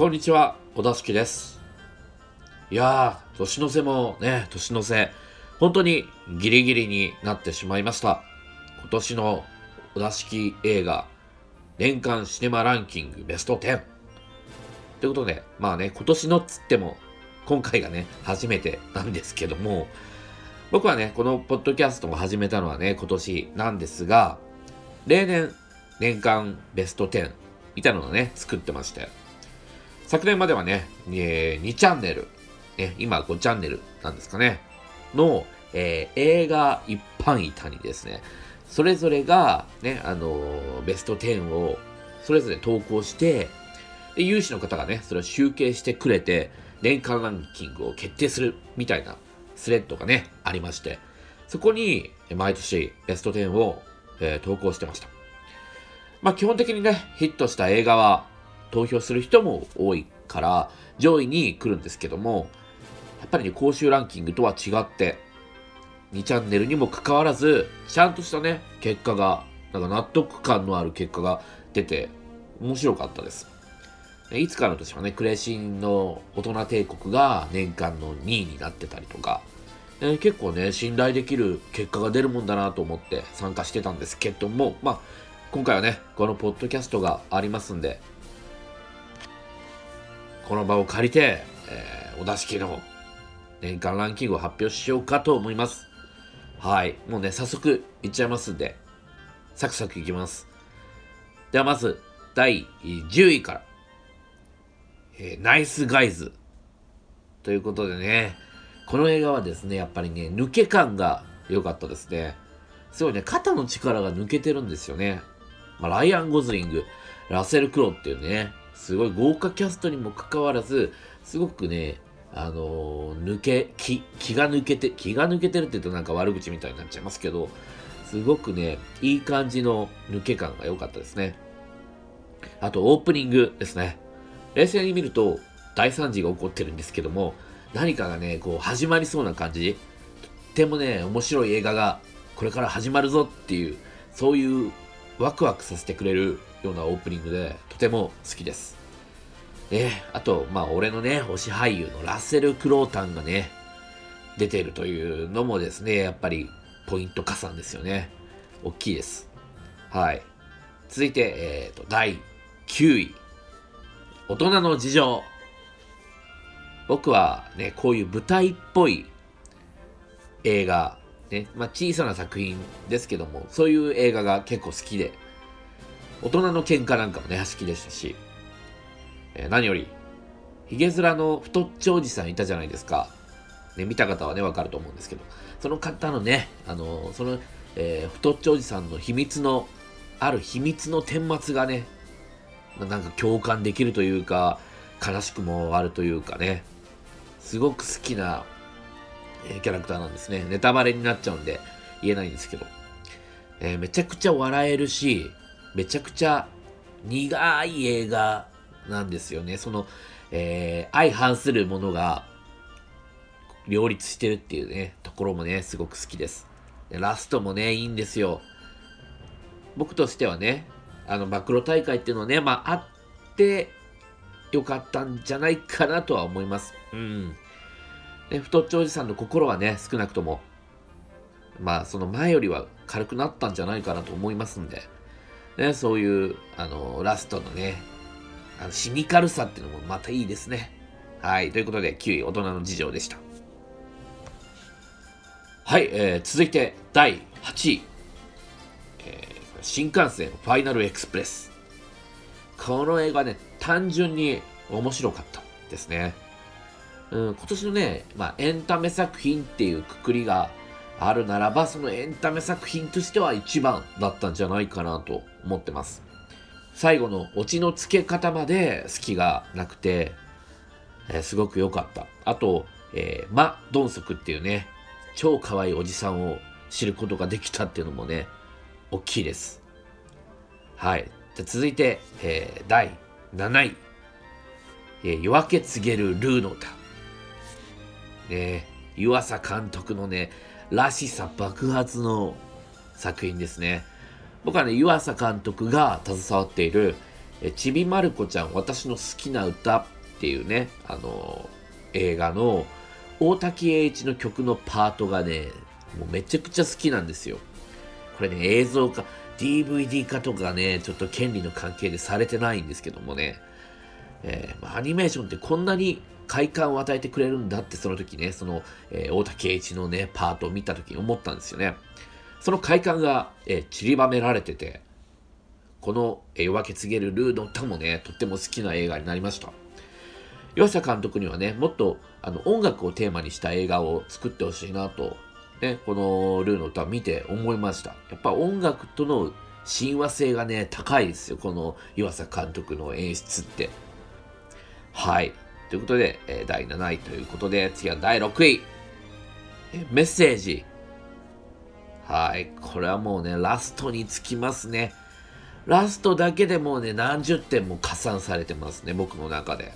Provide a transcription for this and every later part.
こんにちは、小田敷です。いやー、年の瀬もね、年の瀬、本当にギリギリになってしまいました。今年の小田敷映画、年間シネマランキングベスト10。ということで、まあね、今年のっつっても、今回がね、初めてなんですけども、僕はね、このポッドキャストを始めたのはね、今年なんですが、例年、年間ベスト10みたいなのをね、作ってまして、昨年まではね、えー2チャンネル、ね、今5チャンネルなんですかね、の、えー映画一般板にですね、それぞれが、ね、あのーベスト10をそれぞれ投稿して、で有志の方がね、それを集計してくれて、年間ランキングを決定するみたいなスレッドがね、ありまして、そこに毎年ベスト10を、えー投稿してました。まあ基本的にね、ヒットした映画は投票する人も多いから上位に来るんですけども、やっぱりね、公衆ランキングとは違って、2チャンネルにもかかわらず、ちゃんとしたね、結果が、なんか納得感のある結果が出て、面白かったです。いつかの年はね、クレシンの大人帝国が年間の2位になってたりとか、え結構ね、信頼できる結果が出るもんだなと思って参加してたんですけども、まあ、今回はね、このポッドキャストがありますんで、この場を借りて、えーお出し機の年間ランキングを発表しようかと思います。はい。もうね、早速いっちゃいますんで、サクサクいきます。ではまず、第10位から。えーナイスガイズ。ということでね、この映画はですね、やっぱりね、抜け感が良かったですね。すごいね、肩の力が抜けてるんですよね。まあ、ライアン・ゴズリング、ラセル・クロウっていうね、すごい豪華キャストにもかかわらず、すごくね、あのー抜け、気、気が抜けて、気が抜けてるって言うとなんか悪口みたいになっちゃいますけど、すごくね、いい感じの抜け感が良かったですね。あと、オープニングですね。冷静に見ると、大惨事が起こってるんですけども、何かがね、こう、始まりそうな感じ。とってもね、面白い映画が、これから始まるぞっていう、そういう、ワクワクさせてくれるようなオープニングで、とても好きです。ね、あと、まあ、俺のね、推し俳優のラッセル・クロータンがね、出てるというのもですね、やっぱり、ポイント加算ですよね。大きいです。はい。続いて、えっ、と、第9位。大人の事情。僕はね、こういう舞台っぽい映画、ね、まあ小さな作品ですけども、そういう映画が結構好きで、大人の喧嘩なんかもね、好きでしたし、えー何より、ヒゲ面の太っちょおじさんいたじゃないですか。ね、見た方はね、わかると思うんですけど、その方のね、あのーその、えー太っちょおじさんの秘密の、ある秘密の顛末がね、なんか共感できるというか、悲しくもあるというかね、すごく好きな、えーキャラクターなんですね。ネタバレになっちゃうんで言えないんですけど、えーめちゃくちゃ笑えるし、めちゃくちゃ苦い映画なんですよね。その、えー相反するものが両立してるっていうね、ところもね、すごく好きです。ラストもね、いいんですよ。僕としてはね、あの、暴露大会っていうのはね、まあ、あってよかったんじゃないかなとは思います。うん。ね、太っちょおじさんの心はね、少なくとも、まあ、その前よりは軽くなったんじゃないかなと思いますんで、ね、そういう、あの、ラストのね、あのシニカルさっていうのもまたいいですね。はい。ということで、9位、大人の事情でした。はい。えー続いて、第8位。えー新幹線ファイナルエクスプレス。この映画ね、単純に面白かったですね。うん、今年のね、まあ、エンタメ作品っていうくくりがあるならば、そのエンタメ作品としては一番だったんじゃないかなと思ってます。最後のオチの付け方まで隙がなくて、えーすごく良かった。あと、えーマ・ドンソクっていうね、超可愛いおじさんを知ることができたっていうのもね、大きいです。はい。じゃ続いて、えー第7位。えー夜明け告げるルーの歌。ね湯浅監督のね、らしさ爆発の作品ですね。僕はね、湯浅監督が携わっているえちびまる子ちゃん私の好きな歌っていうね、あの映画の大滝栄一の曲のパートがね、もうめちゃくちゃ好きなんですよ。これね、映像化、DVD 化とかね、ちょっと権利の関係でされてないんですけどもね、えー、アニメーションってこんなに快感を与えてくれるんだってその時ね、その、えー、大竹栄一のね、パートを見た時に思ったんですよね。その快感が、えー、散りばめられてて、この、えー、夜明け告げるルーの歌もね、とっても好きな映画になりました。岩佐監督にはね、もっとあの音楽をテーマにした映画を作ってほしいなと、ね、このルーの歌を見て思いました。やっぱ音楽との親和性がね、高いですよ。この岩佐監督の演出って。はい。ということで、えー、第7位ということで、次は第6位。えメッセージ。はい。これはもうね、ラストにつきますね。ラストだけでもうね、何十点も加算されてますね、僕の中で。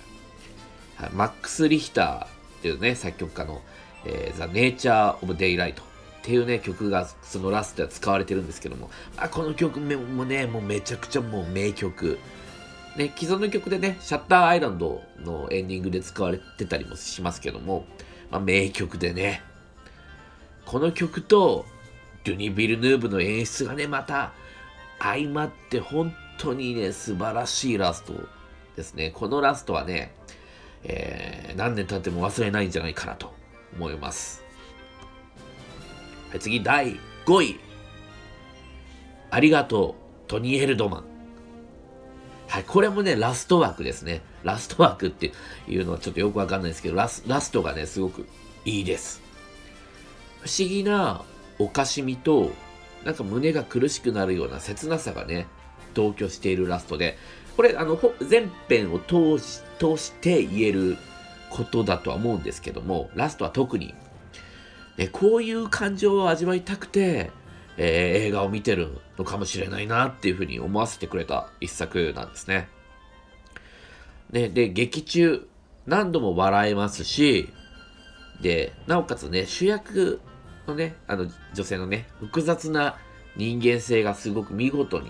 はい、マックス・リヒターっていうね、作曲家の、えー、The Nature of Daylight っていうね、曲がそのラストでは使われてるんですけども、あこの曲もね、もうめちゃくちゃもう名曲。ね、既存の曲でね、シャッターアイランドのエンディングで使われてたりもしますけども、まあ、名曲でね、この曲と、デュニ・ビルヌーブの演出がね、また相まって本当にね、素晴らしいラストですね。このラストはね、えー、何年経っても忘れないんじゃないかなと思います。はい、次、第5位。ありがとう、トニー・ヘルドマン。はい、これもね、ラスト枠ですね。ラスト枠っていうのはちょっとよくわかんないですけど、ラスラストがね、すごくいいです。不思議なおかしみと、なんか胸が苦しくなるような切なさがね、同居しているラストで、これ、あの、全編を通し、通して言えることだとは思うんですけども、ラストは特に、ね、こういう感情を味わいたくて、えー、映画を見てるのかもしれないなっていうふうに思わせてくれた一作なんですね。ね、で、劇中、何度も笑えますし、で、なおかつね、主役のね、あの、女性のね、複雑な人間性がすごく見事に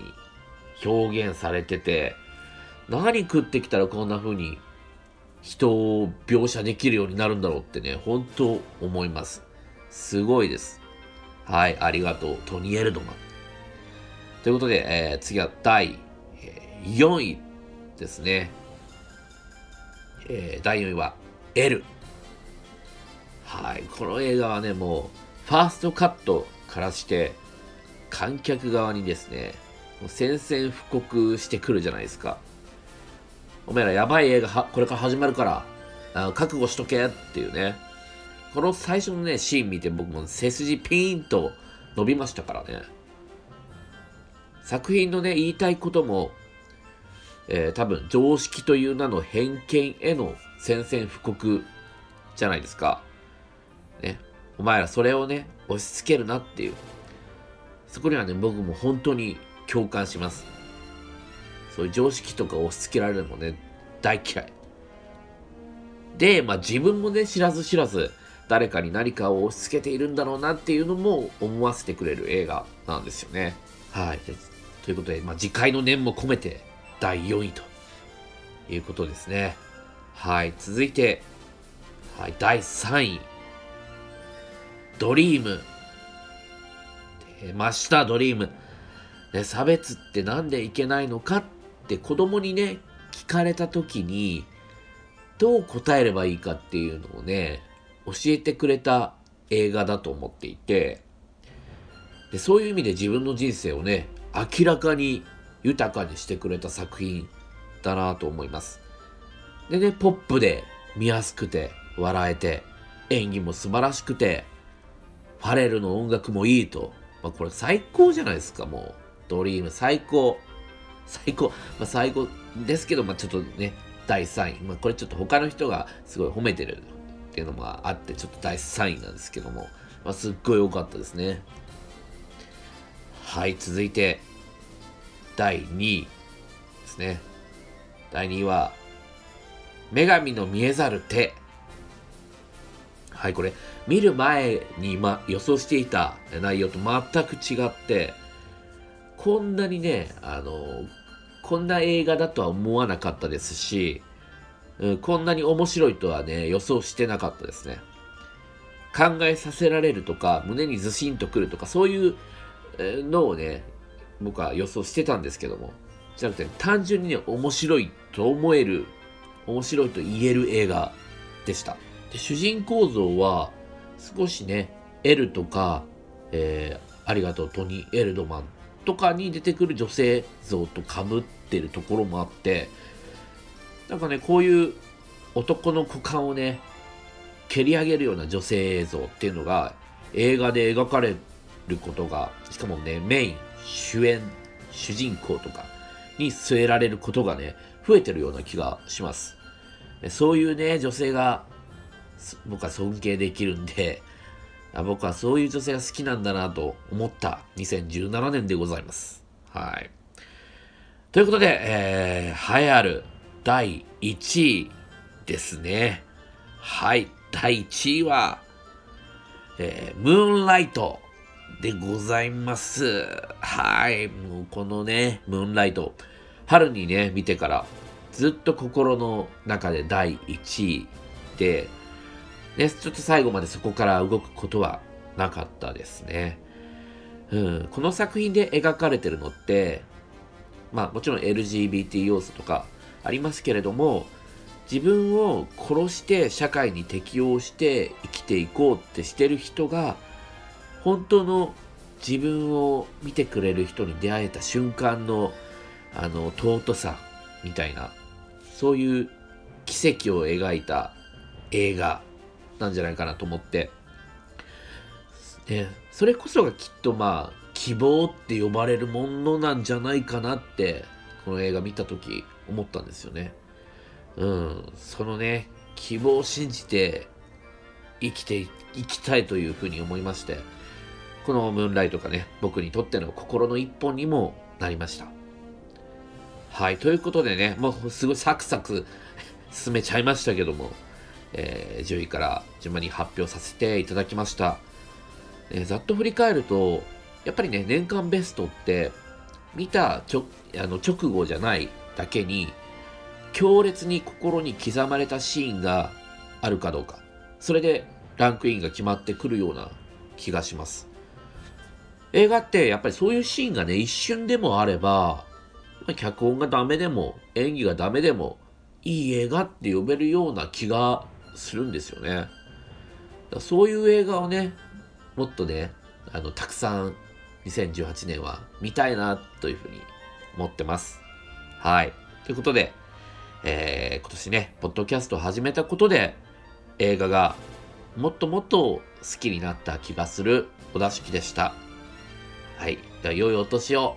表現されてて、何食ってきたらこんな風に人を描写できるようになるんだろうってね、本当思います。すごいです。はい、ありがとう、トニ・エルドマン。ということで、えー、次は第、4位ですね。えー、第4位は、L。はい、この映画はね、もう、ファーストカットからして、観客側にですね、もう宣戦布告してくるじゃないですか。お前らやばい映画はこれから始まるからあ覚悟しとけっていうねこの最初のねシーン見て僕も背筋ピーンと伸びましたからね。作品のね言いたいことも、えー、多分常識という名の偏見への宣戦布告じゃないですか。ね。お前らそれをね押し付けるなっていう。そこにはね僕も本当に共感します。そういう常識とか押し付けられるのもね、大嫌い。で、まあ自分もね、知らず知らず、誰かに何かを押し付けているんだろうなっていうのも思わせてくれる映画なんですよね。はい。ということで、まあ、次回の念も込めて第4位ということですね。はい。続いて、はい、第3位。ドリーム。出ました、ドリーム。ね、差別って何でいけないのかっって子供にね、聞かれた時に、どう答えればいいかっていうのをね、教えてくれた映画だと思っていて、でそういう意味で自分の人生をね、明らかに豊かにしてくれた作品だなと思います。でね、ポップで見やすくて、笑えて、演技も素晴らしくて、ファレルの音楽もいいと。まあ、これ最高じゃないですか、もう。ドリーム最高。最高、まあ、最高ですけど、まあ、ちょっとね、第3位。まあ、これちょっと他の人がすごい褒めてるっていうのもあって、ちょっと第3位なんですけども、まあ、すっごい良かったですね。はい、続いて、第2位ですね。第2位は、女神の見えざる手。はい、これ、見る前に、ま、予想していた内容と全く違って、こんなにね、あの、こんな映画だとは思わなかったですし、うん、こんなに面白いとはね、予想してなかったですね。考えさせられるとか、胸にずしんとくるとか、そういうのをね、僕は予想してたんですけども、じゃなくて、単純にね、面白いと思える、面白いと言える映画でした。で主人公像は、少しね、L とか、えー、ありがとう、トニー・エルドマンとかに出てくる女性像とかぶってるところもあって、なんかね、こういう男の股間をね、蹴り上げるような女性映像っていうのが映画で描かれることが、しかもね、メイン、主演、主人公とかに据えられることがね、増えてるような気がします。そういうね、女性が僕は尊敬できるんで、僕はそういう女性が好きなんだなと思った2017年でございます。はい。ということで、えー、栄えある第1位ですね。はい。第1位は、えー、ムーンライトでございます。はい。もうこのね、ムーンライト、春にね、見てからずっと心の中で第1位で、ね、ちょっと最後までそこから動くことはなかったですね。うん、この作品で描かれてるのって、まあもちろん LGBT 要素とかありますけれども、自分を殺して社会に適応して生きていこうってしてる人が、本当の自分を見てくれる人に出会えた瞬間の、あの、尊さみたいな、そういう奇跡を描いた映画なんじゃないかなと思って、ね、それこそがきっとまあ、希望って呼ばれるものなんじゃないかなって、この映画見た時思ったんですよね。うん、そのね、希望を信じて生きていきたいというふうに思いまして、このムーンライトがね、僕にとっての心の一本にもなりました。はい、ということでね、もうすごいサクサク 進めちゃいましたけども、えー、10位から順番に発表させていただきました。え、ざっと振り返ると、やっぱりね、年間ベストって、見たちょあの直後じゃないだけに、強烈に心に刻まれたシーンがあるかどうか。それでランクインが決まってくるような気がします。映画ってやっぱりそういうシーンがね、一瞬でもあれば、脚本がダメでも、演技がダメでも、いい映画って呼べるような気がするんですよね。そういう映画をね、もっとね、あの、たくさん2018年は見たいなというふうに思ってます。はい。ということで、えー、今年ね、ポッドキャストを始めたことで、映画がもっともっと好きになった気がするお出しきでした。はい。では、良いお年を。